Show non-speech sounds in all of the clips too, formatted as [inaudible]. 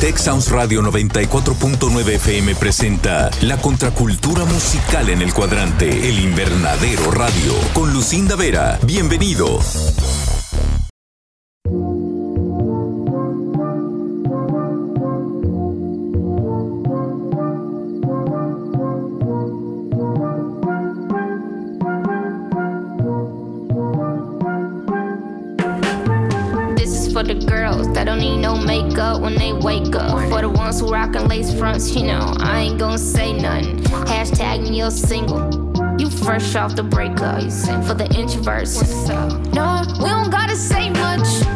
Tech Sounds Radio 94.9 FM presenta La contracultura musical en el cuadrante, El Invernadero Radio, con Lucinda Vera. Bienvenido. You know, I ain't gonna say nothing. Hashtag me you're single. You fresh off the breakup. For the introverts. No, we don't gotta say much.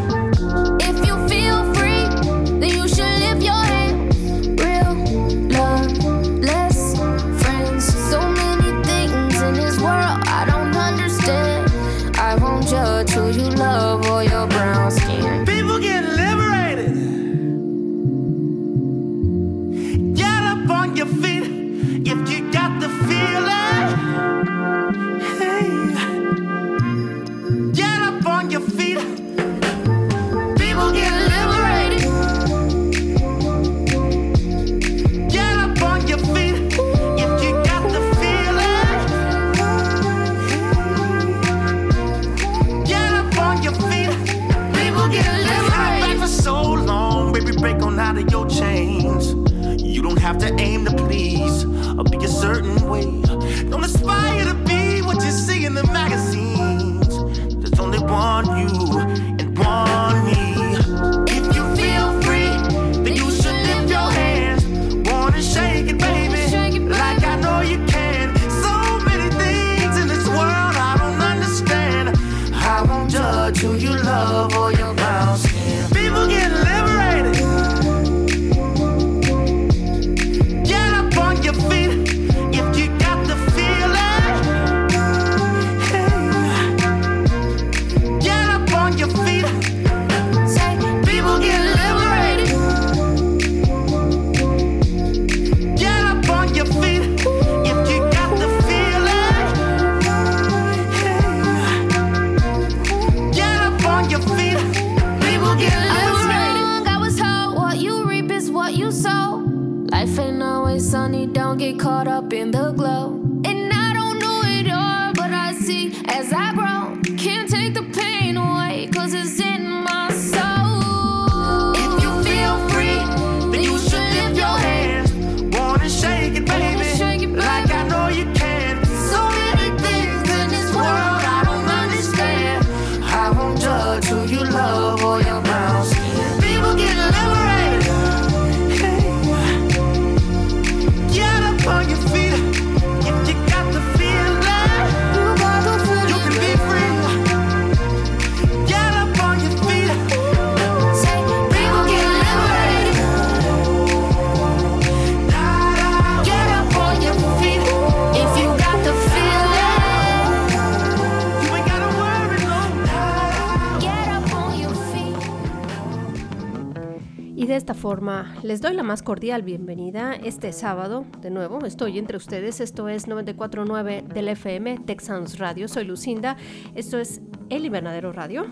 Les doy la más cordial bienvenida este sábado. De nuevo, estoy entre ustedes. Esto es 94.9 del FM Texans Radio. Soy Lucinda. Esto es El Invernadero Radio.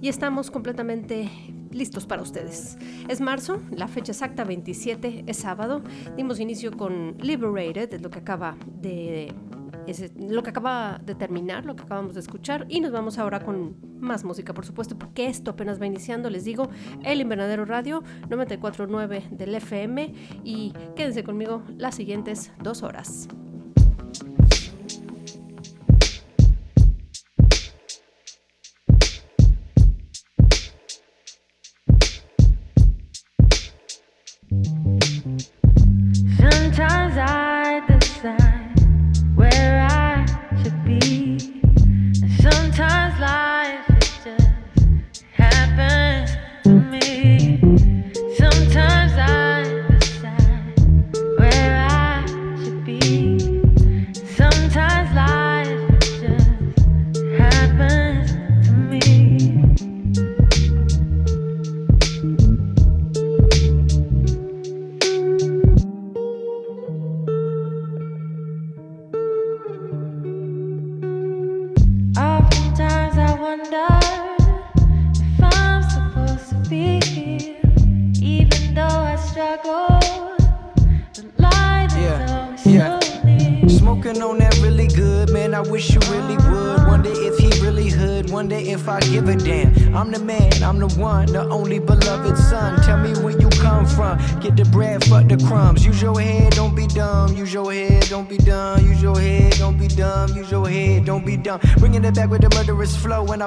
Y estamos completamente listos para ustedes. Es marzo, la fecha exacta 27 es sábado. Dimos inicio con Liberated, lo que acaba de lo que acaba de terminar, lo que acabamos de escuchar. Y nos vamos ahora con más música, por supuesto, porque esto apenas va iniciando. Les digo, El Invernadero Radio 949 del FM. Y quédense conmigo las siguientes dos horas.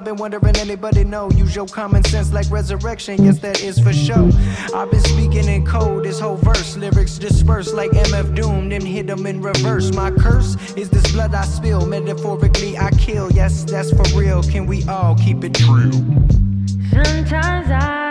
been wondering anybody know. Use your common sense like resurrection, yes, that is for sure. I've been speaking in code this whole verse. Lyrics dispersed like MF Doom, then hit them in reverse. My curse is this blood I spill. Metaphorically, I kill. Yes, that's for real. Can we all keep it true? Sometimes I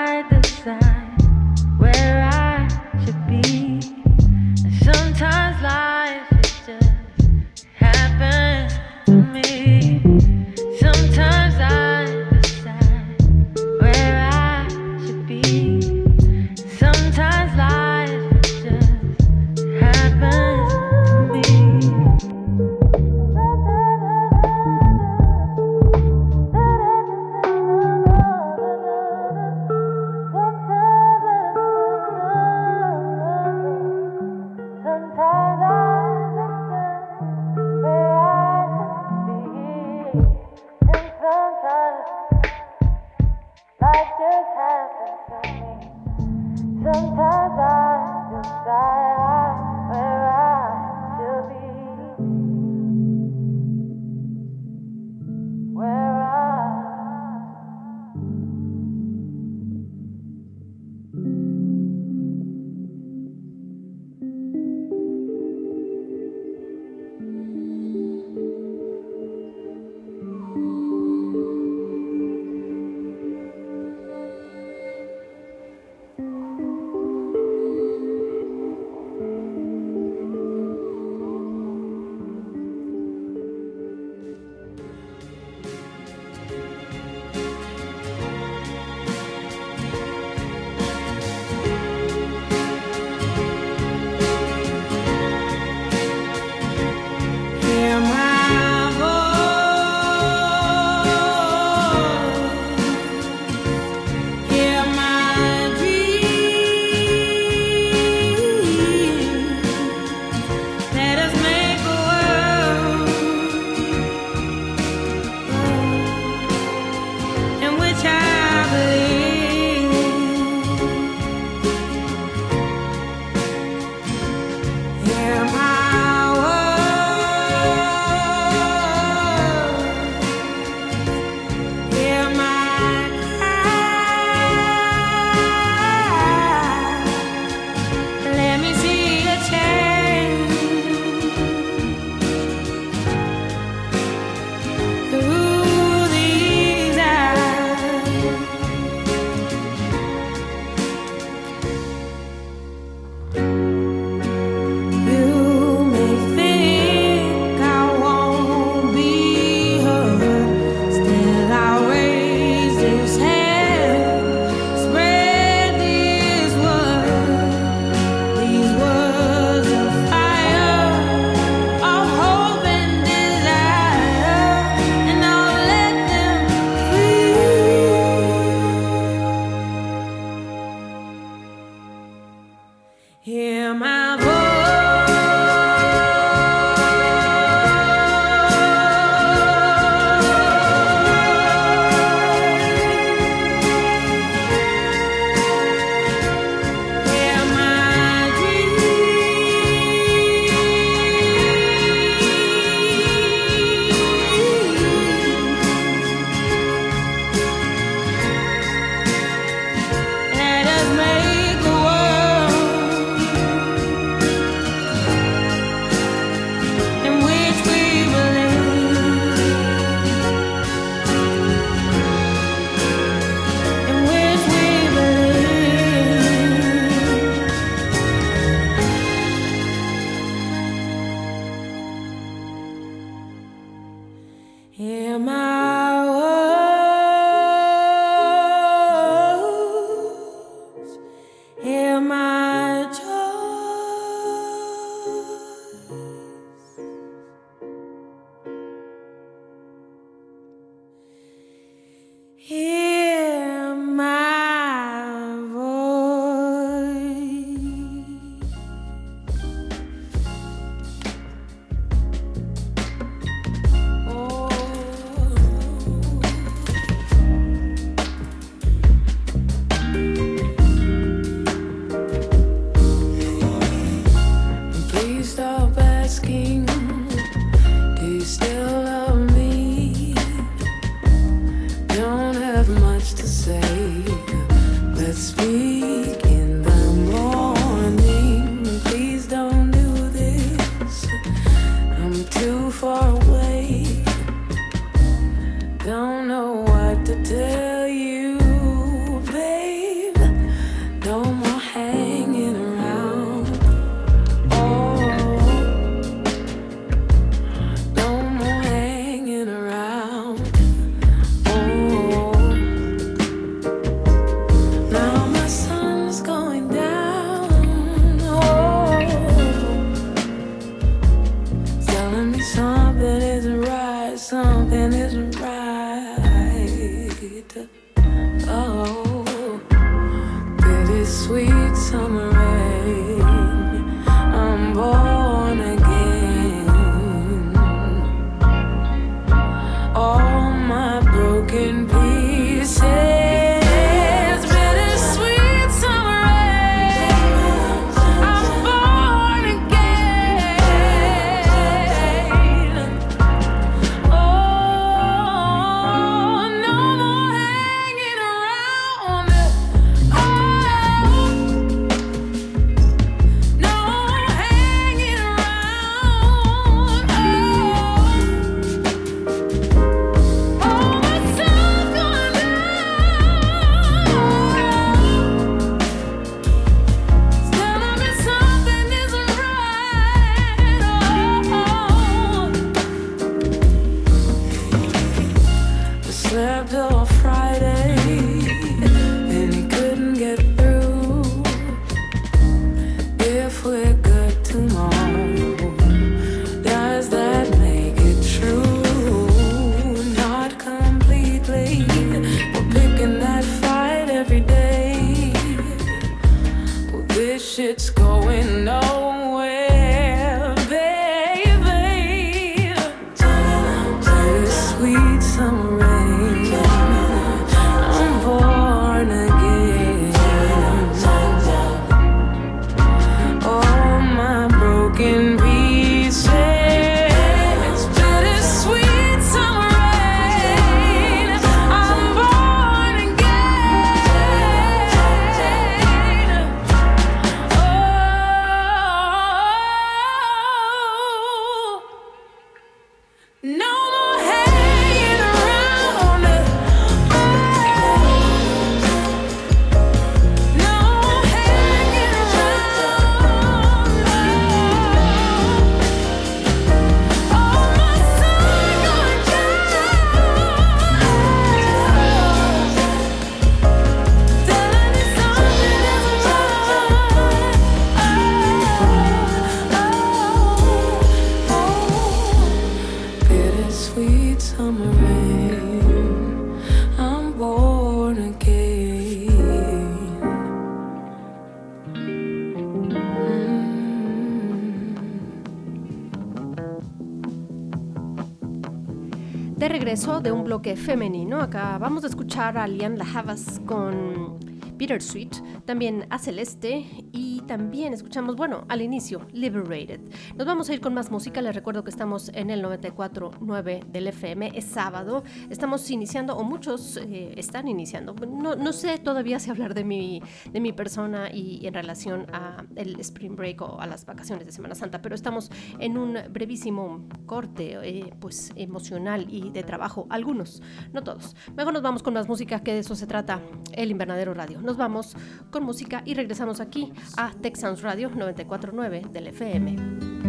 femenino, acá vamos a escuchar a Lian Havas con Bittersweet, también a Celeste y también escuchamos, bueno, al inicio, Liberated. Nos vamos a ir con más música, les recuerdo que estamos en el 94.9 del FM, es sábado, estamos iniciando, o muchos eh, están iniciando, no, no sé todavía si hablar de mi, de mi persona y en relación a el Spring Break o a las vacaciones de Semana Santa, pero estamos en un brevísimo corte, eh, pues emocional y de trabajo, algunos, no todos. Mejor nos vamos con más música, que de eso se trata el Invernadero Radio. Nos vamos con música y regresamos aquí a Texans Radio 94.9 del FM.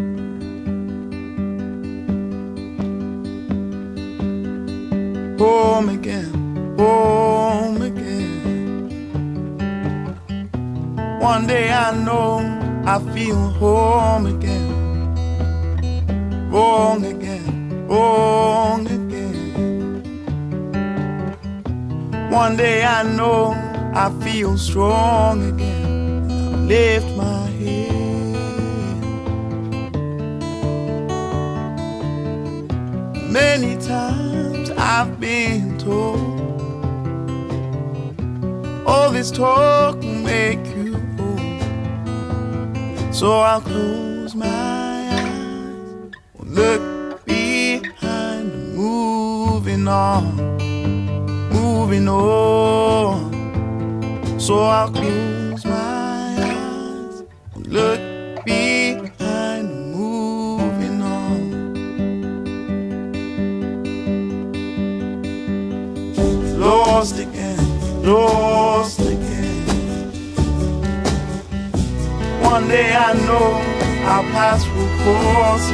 Home again, home again. One day I know I feel home again, wrong again, wrong again. One day I know I feel strong again. Lift I've been told all this talk will make you old. So I'll close my eyes, look behind, moving on, moving on. So I'll close paths will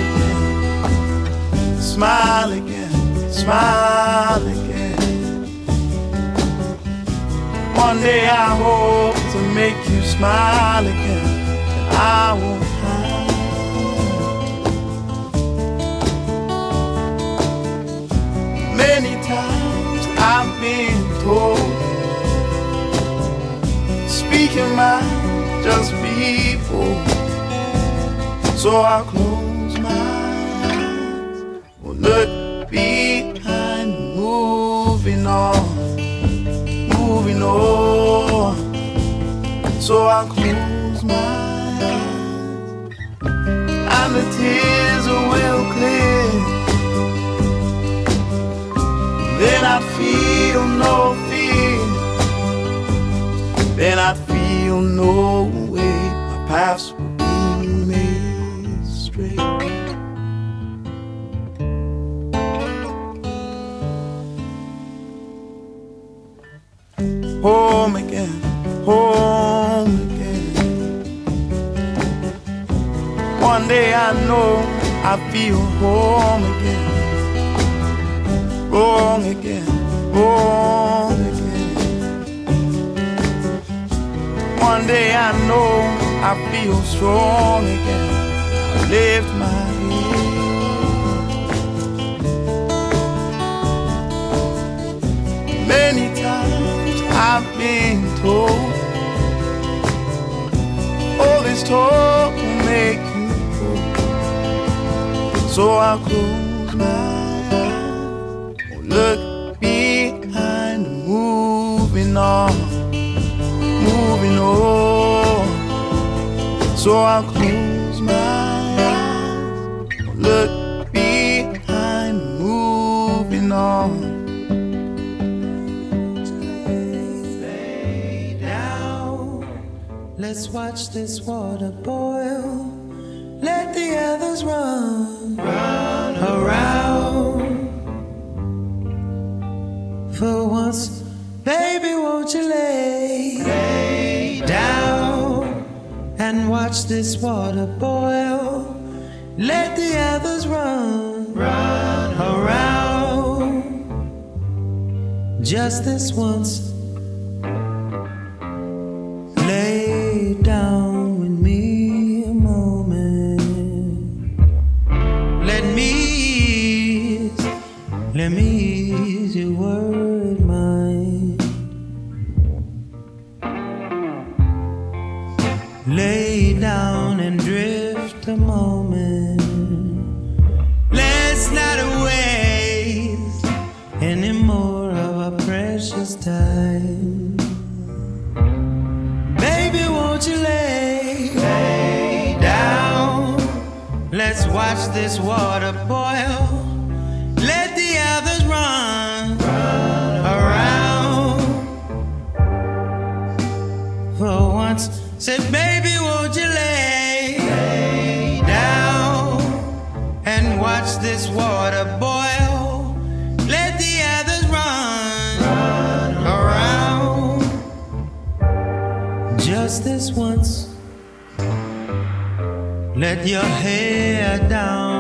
again. Smile again, smile again. One day I hope to make you smile again. I won't hide. Many times I've been told Speak thinking might just people. So I close my eyes, will look behind, moving on, moving on. So I close my eyes, and the tears will clear. Then I feel no fear. Then I feel no way. My paths Day I know I feel home again wrong again, wrong again. One day I know I feel strong again. I lift my head. Many times I've been told, all this talk will make. So I close my eyes look behind, moving on, moving on. So I'll close my eyes, look behind, moving on. Let's watch this water boil. Let the others run around. For once, baby, won't you lay, lay down and watch this water boil? Let the others run, run around. Just this once, this water boil. Oh. Let the others run, run around. For once, said, baby, won't you lay, lay down and watch this water boil? Oh. Let the others run around. Just this once. Let your hair down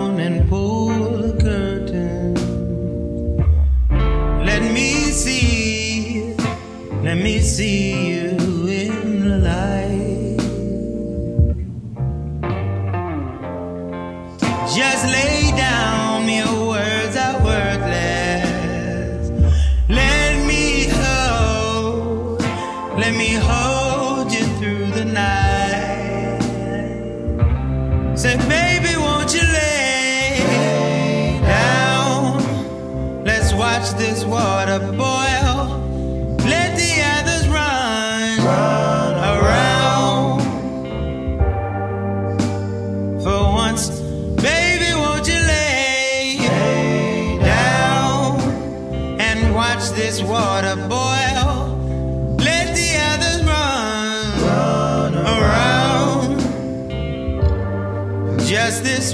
see you in the light. Just lay down, your words are worthless. Let me hold, let me hold you through the night. Say, baby, won't you lay down? Let's watch this water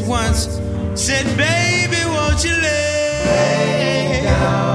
once, said, baby, won't you lay, down?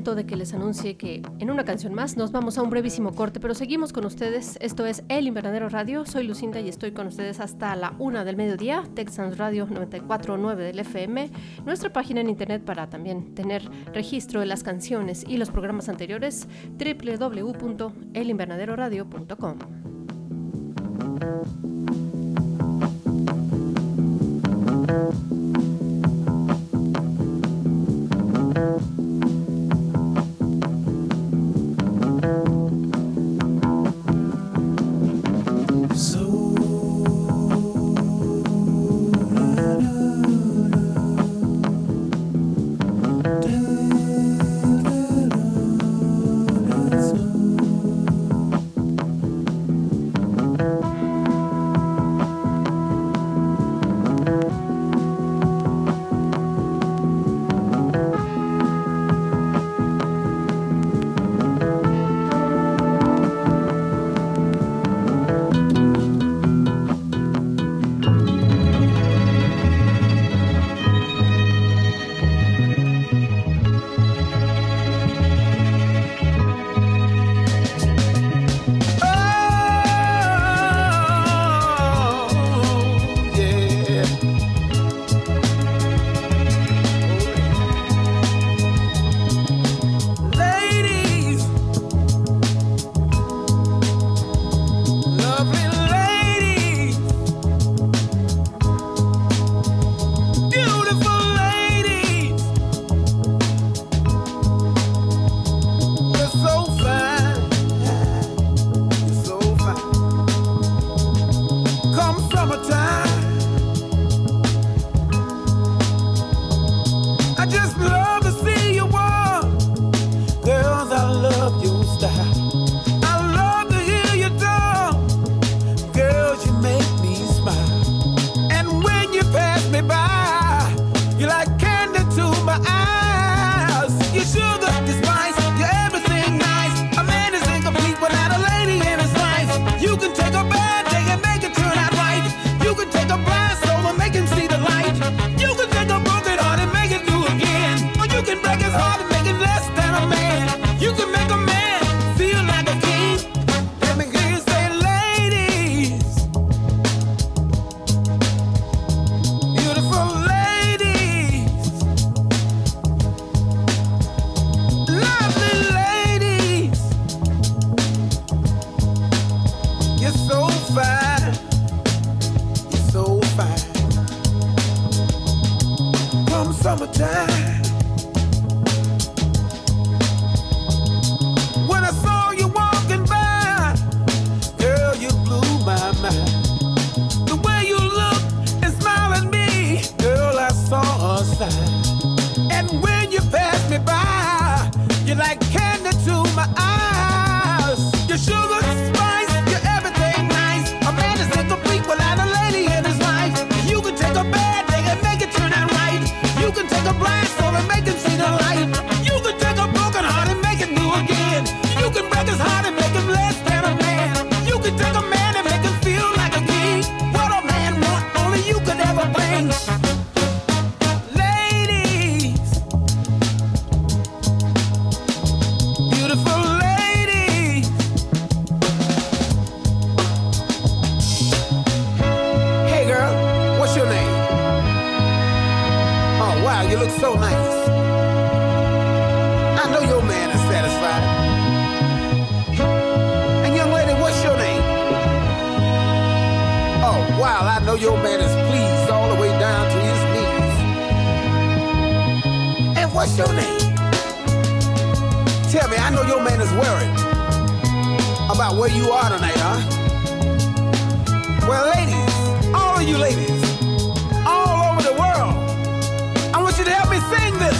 de que les anuncie que en una canción más nos vamos a un brevísimo corte, pero seguimos con ustedes. Esto es El Invernadero Radio. Soy Lucinda y estoy con ustedes hasta la una del mediodía. Texans Radio 94.9 del FM. Nuestra página en internet para también tener registro de las canciones y los programas anteriores www.elinvernaderoradio.com. look so nice. I know your man is satisfied. And young lady, what's your name? Oh, wow, I know your man is pleased all the way down to his knees. And what's your name? Tell me, I know your man is worried about where you are tonight, huh? Well, ladies, all of you ladies, to help me sing this.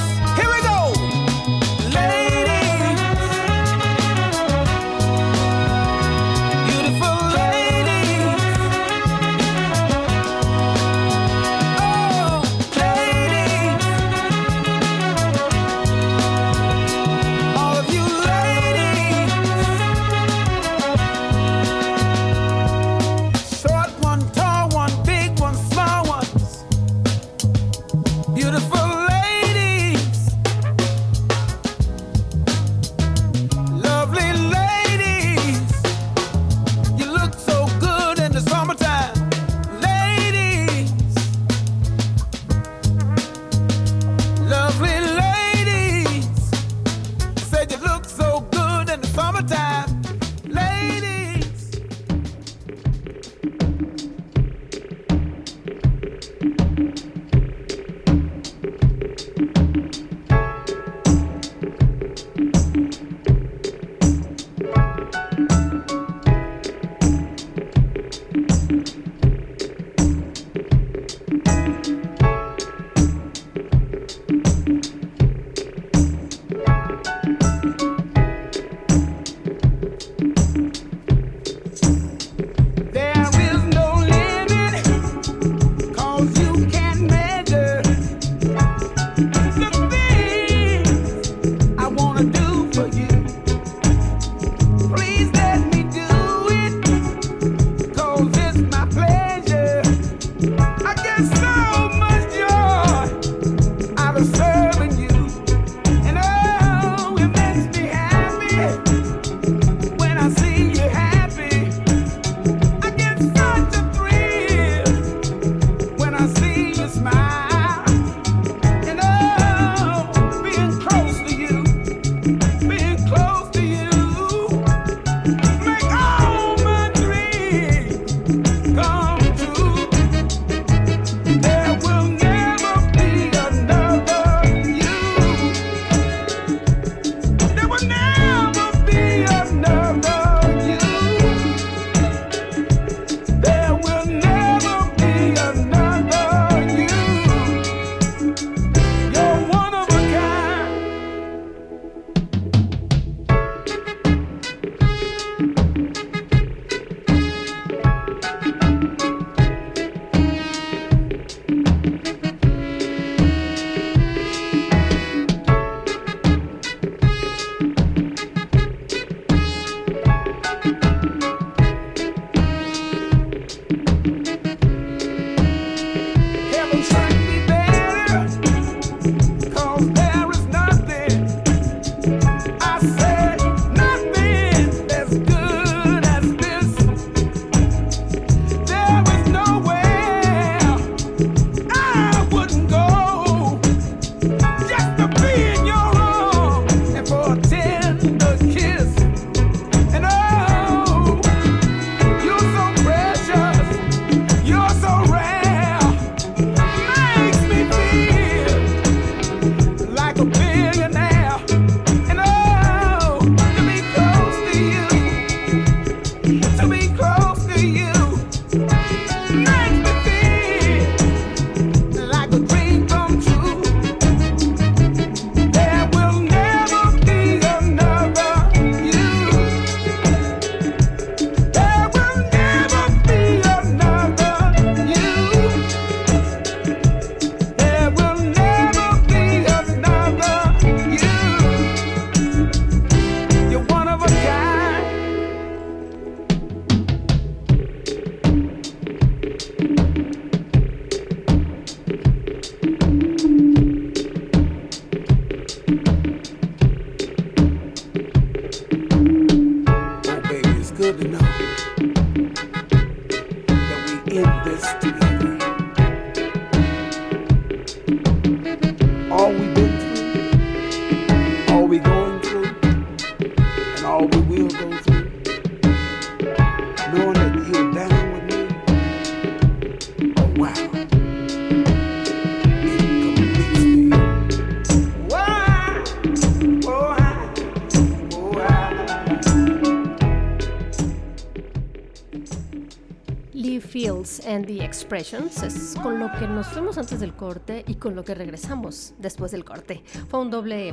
And the Expressions es con lo que nos fuimos antes del corte y con lo que regresamos después del corte. Fue un doble,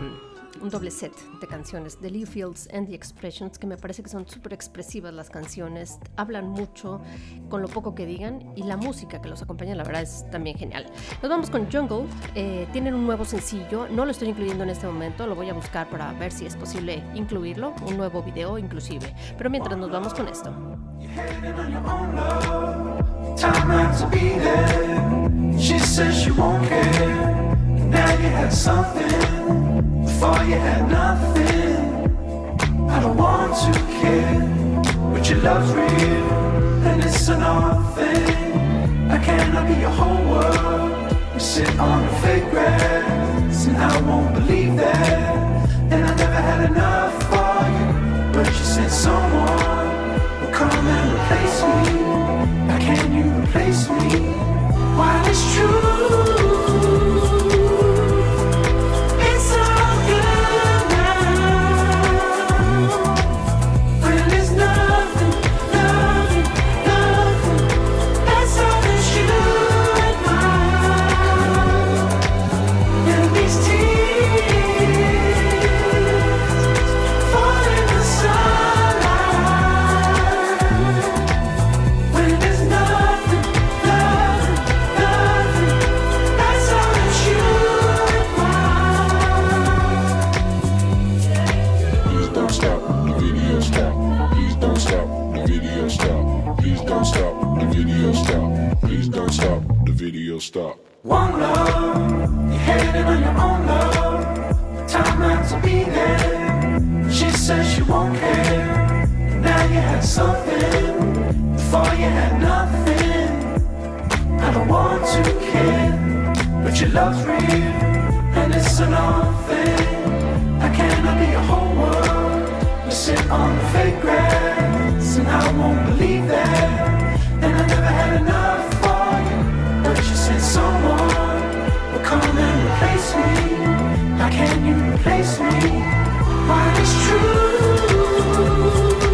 un doble set de canciones de Lee Fields and the Expressions que me parece que son súper expresivas las canciones, hablan mucho con lo poco que digan y la música que los acompaña la verdad es también genial. Nos vamos con Jungle, eh, tienen un nuevo sencillo, no lo estoy incluyendo en este momento, lo voy a buscar para ver si es posible incluirlo, un nuevo video inclusive, pero mientras nos vamos con esto. Time not to be there. She says she won't care. Now you had something. Before you had nothing. I don't want to care. But your love's real. And it's an odd thing. I cannot be your whole world. You sit on the fake grass. And I won't believe that. And I never had enough for you. But you said someone will come and replace me. Can you replace me? While it's true, One love, you're heading on your own love. Time not to be there. She says she won't care. Now you had something. Before you had nothing. I don't want to care. But your love's real. And it's an odd thing. I cannot be your whole world. You sit on the fake grass. And I won't believe that. And I never had enough someone will come and replace me. How can you replace me? Why it's true.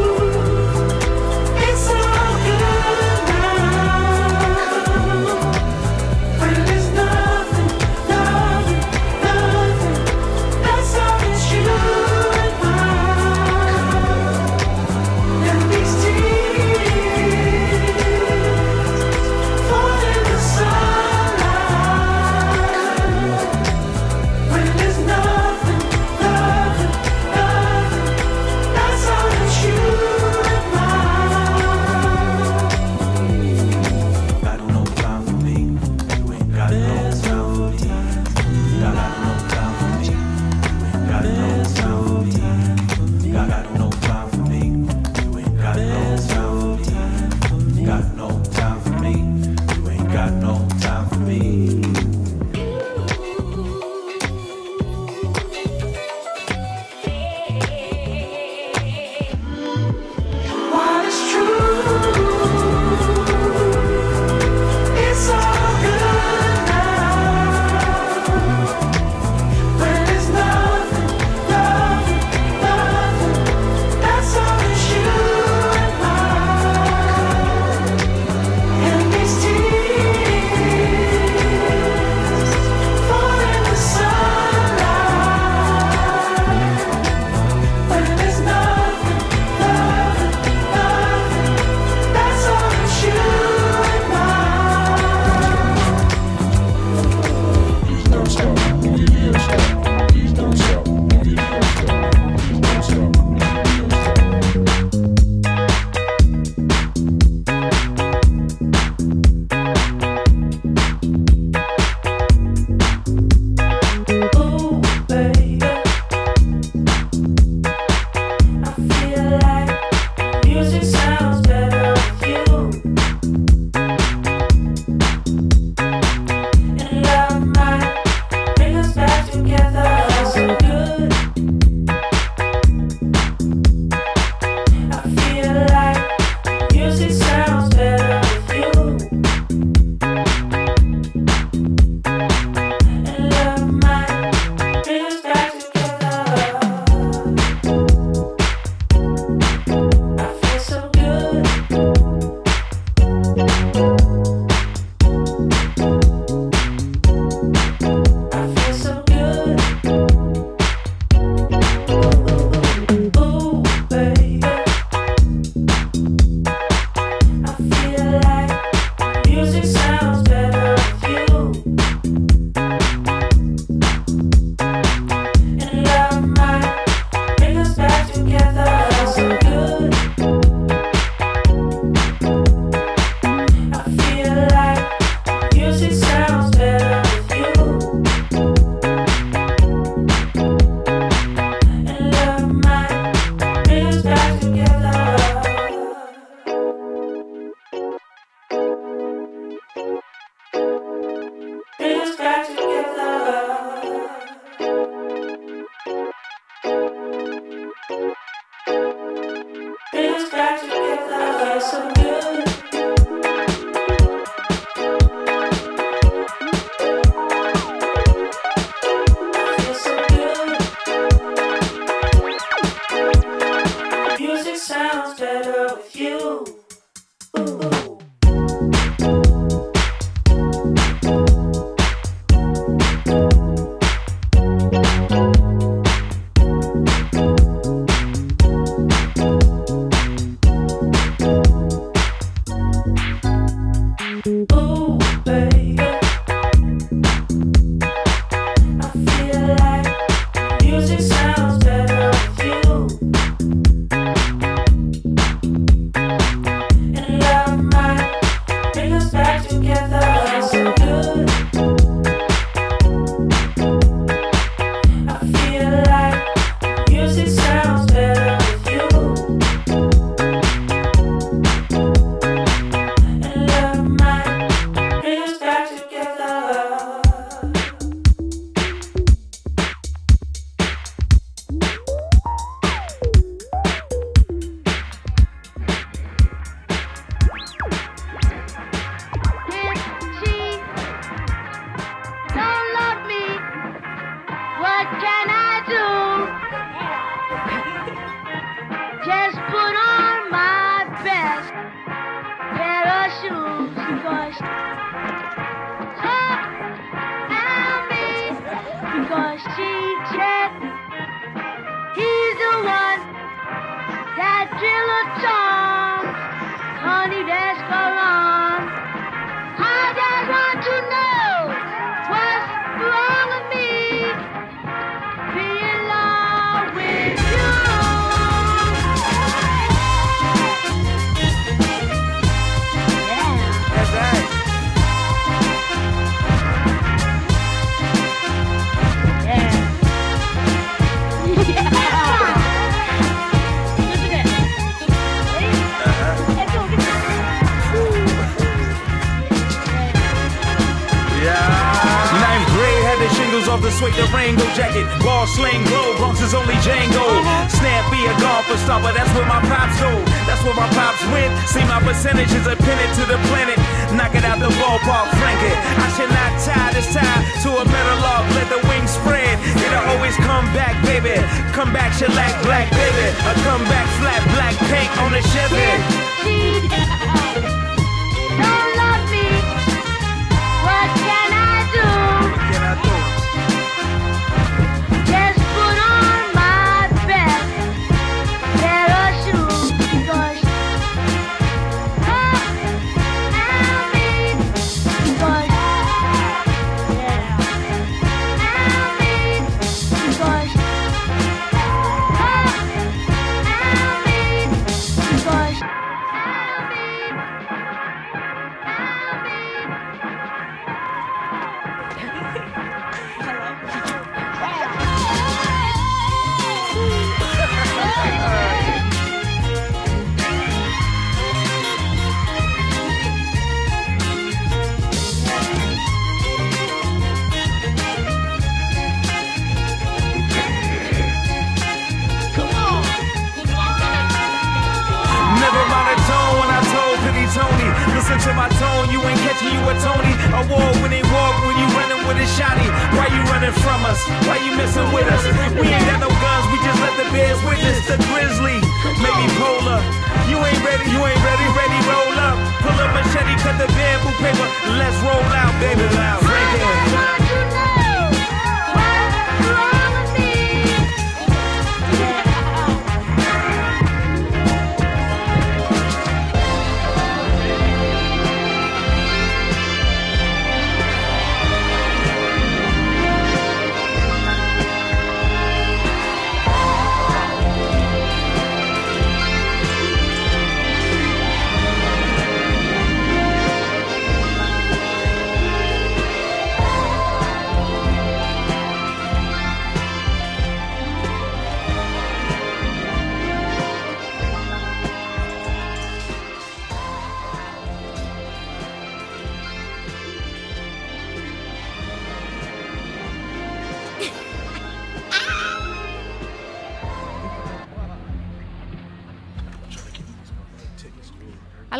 the suede Durango jacket. Ball slang glow, Bronx is only Django. Uh-huh. Snappy a golfer stopper, that's where my pops go. That's where my pops went. See my percentages are pinned to the planet. Knock it out the ballpark, frank it. I should not tie this tie to a metal log. Let the wings spread. It'll always come back, baby. Come back, shellac, black, baby. A comeback flat, black paint on the Chevy. [laughs]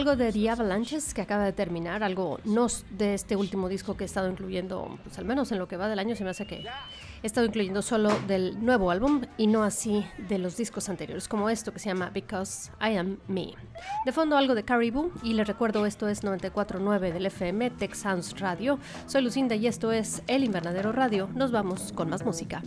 Algo de The Avalanches que acaba de terminar, algo no de este último disco que he estado incluyendo, pues al menos en lo que va del año se me hace que he estado incluyendo solo del nuevo álbum y no así de los discos anteriores, como esto que se llama Because I Am Me. De fondo algo de Caribou y les recuerdo esto es 94.9 del FM Tech Radio. Soy Lucinda y esto es El Invernadero Radio. Nos vamos con más música.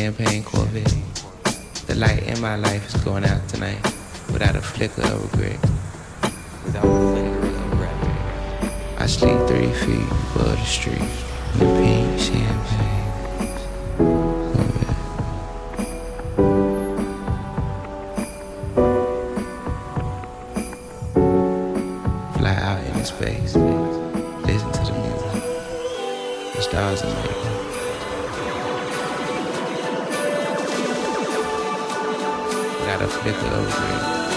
Champagne Corvette. The light in my life is going out tonight without a flicker of regret. Without a flicker of regret. I sleep three feet above the street in a pink champagne Corvette. Fly out into space, listen to the music. The stars are made. Without a flicker of regret.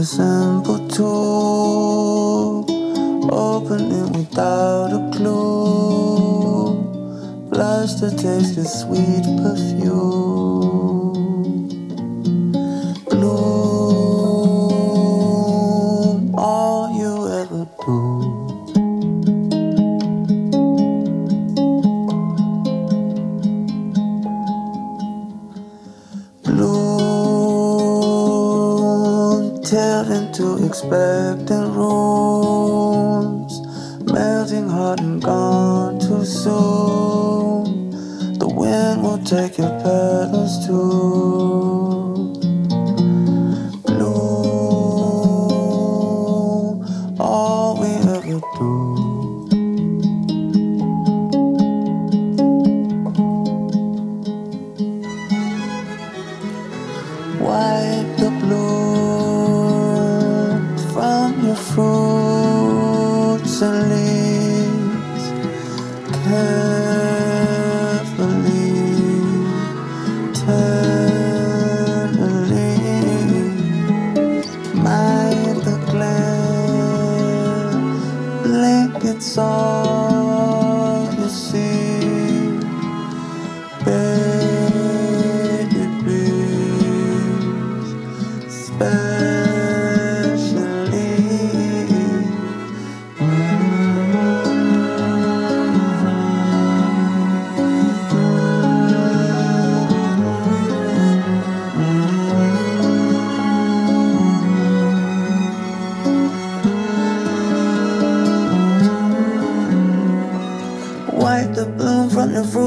A simple tube, opening without a clue. Blush to taste the sweet perfume.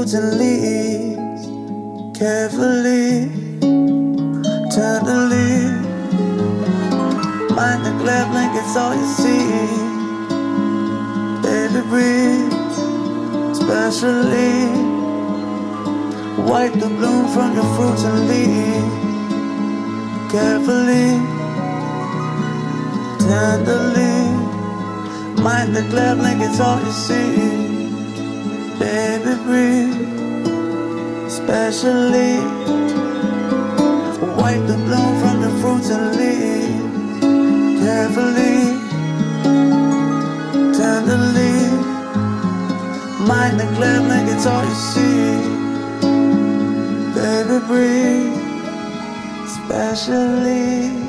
Fruits and leaves carefully, tenderly. Mind the glare blankets, all you see. Baby, breathe, especially. Wipe the bloom from your fruits and leaves carefully, tenderly. Mind the glare blankets, all you see. Baby, breathe, especially. Wipe the bloom from the fruits and leaves carefully, tenderly. Mind the glare it's all you see. Baby, breathe, especially.